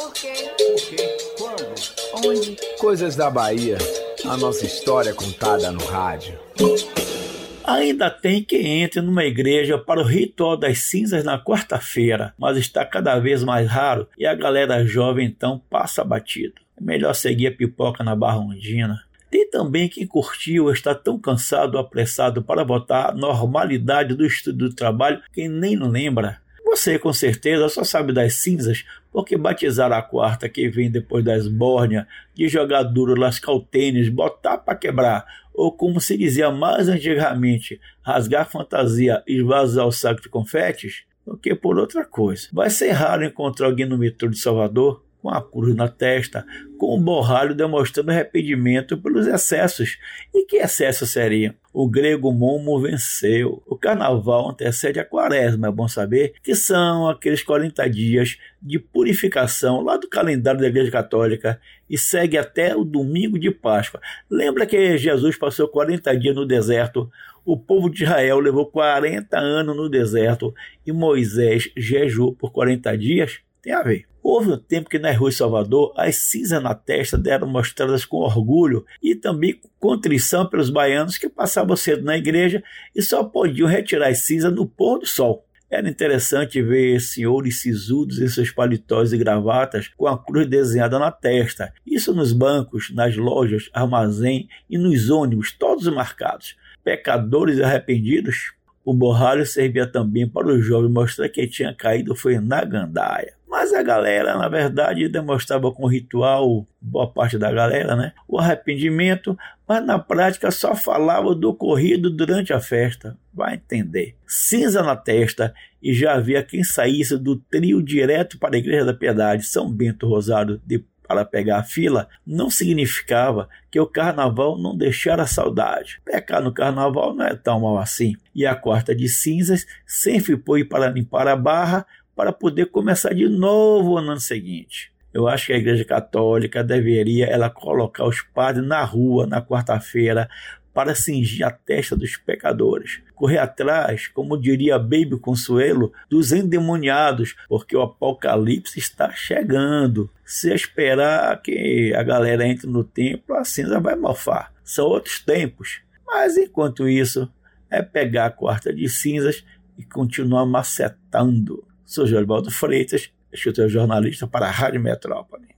Por quê? Por quê? Quando? Onde? Coisas da Bahia. A nossa história contada no rádio. Ainda tem quem entre numa igreja para o ritual das cinzas na quarta-feira, mas está cada vez mais raro e a galera jovem então passa batido. É melhor seguir a pipoca na barra ondina. Tem também quem curtiu ou está tão cansado ou apressado para botar a normalidade do estudo do trabalho que nem lembra. Você com certeza só sabe das cinzas porque batizar a quarta que vem depois das bórnias, de jogar duro, lascar o tênis, botar para quebrar, ou como se dizia mais antigamente, rasgar fantasia e esvaziar o saco de confetes, do que por outra coisa. Vai ser raro encontrar alguém no metrô de Salvador com a cruz na testa, com um borralho demonstrando arrependimento pelos excessos. E que excessos seriam? O grego Momo venceu. O carnaval antecede a quaresma, é bom saber, que são aqueles 40 dias de purificação lá do calendário da Igreja Católica e segue até o domingo de Páscoa. Lembra que Jesus passou 40 dias no deserto? O povo de Israel levou 40 anos no deserto e Moisés jejuou por 40 dias? Tem a ver. Houve um tempo que nas ruas Salvador as cinzas na testa eram mostradas com orgulho e também com contrição pelos baianos que passavam cedo na igreja e só podiam retirar as cinzas no pôr do sol. Era interessante ver senhores sisudos em seus paletós e gravatas com a cruz desenhada na testa. Isso nos bancos, nas lojas, armazém e nos ônibus, todos marcados. Pecadores arrependidos. O borralho servia também para o jovem mostrar que tinha caído foi na gandaia. Mas a galera, na verdade, demonstrava com ritual, boa parte da galera, né? O arrependimento, mas na prática só falava do ocorrido durante a festa. Vai entender. Cinza na testa e já havia quem saísse do trio direto para a Igreja da Piedade, São Bento Rosário, de para pegar a fila, não significava que o carnaval não deixara saudade. Pecar no carnaval não é tão mal assim. E a quarta de cinzas sempre foi para limpar a barra, para poder começar de novo no ano seguinte. Eu acho que a Igreja Católica deveria ela colocar os padres na rua na quarta-feira para cingir a testa dos pecadores, correr atrás, como diria Baby Consuelo, dos endemoniados, porque o apocalipse está chegando. Se esperar que a galera entre no templo, a cinza vai mofar. São outros tempos. Mas enquanto isso, é pegar a quarta de cinzas e continuar macetando. Sou Joribaldo Freitas, escritor jornalista para a Rádio Metrópole.